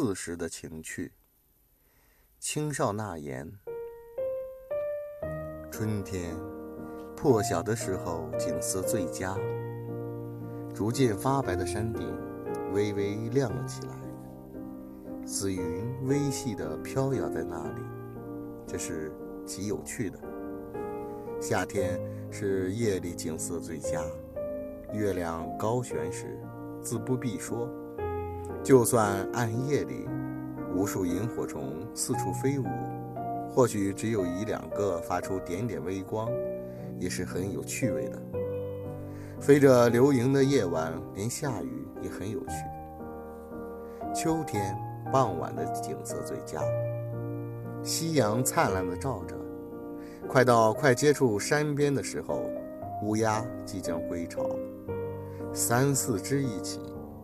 四时的情趣。青少纳言：春天破晓的时候，景色最佳。逐渐发白的山顶，微微亮了起来。紫云微细地飘摇在那里，这是极有趣的。夏天是夜里景色最佳，月亮高悬时，自不必说。就算暗夜里，无数萤火虫四处飞舞，或许只有一两个发出点点微光，也是很有趣味的。飞着流萤的夜晚，连下雨也很有趣。秋天傍晚的景色最佳，夕阳灿烂的照着。快到快接触山边的时候，乌鸦即将归巢，三四只一起，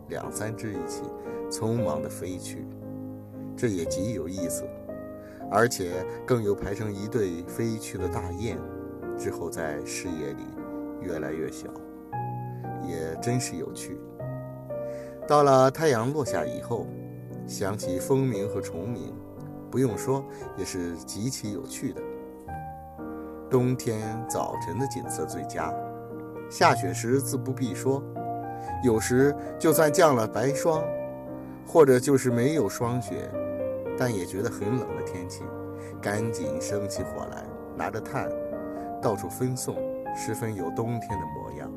两三只一起，匆忙地飞去，这也极有意思。而且更有排成一队飞去的大雁，之后在视野里越来越小，也真是有趣。到了太阳落下以后，想起蜂鸣和虫鸣，不用说，也是极其有趣的。冬天早晨的景色最佳，下雪时自不必说。有时就算降了白霜，或者就是没有霜雪，但也觉得很冷的天气，赶紧生起火来，拿着炭到处分送，十分有冬天的模样。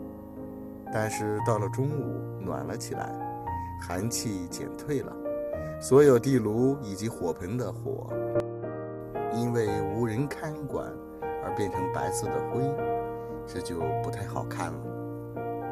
但是到了中午，暖了起来，寒气减退了，所有地炉以及火盆的火，因为无人看管。而变成白色的灰，这就不太好看了。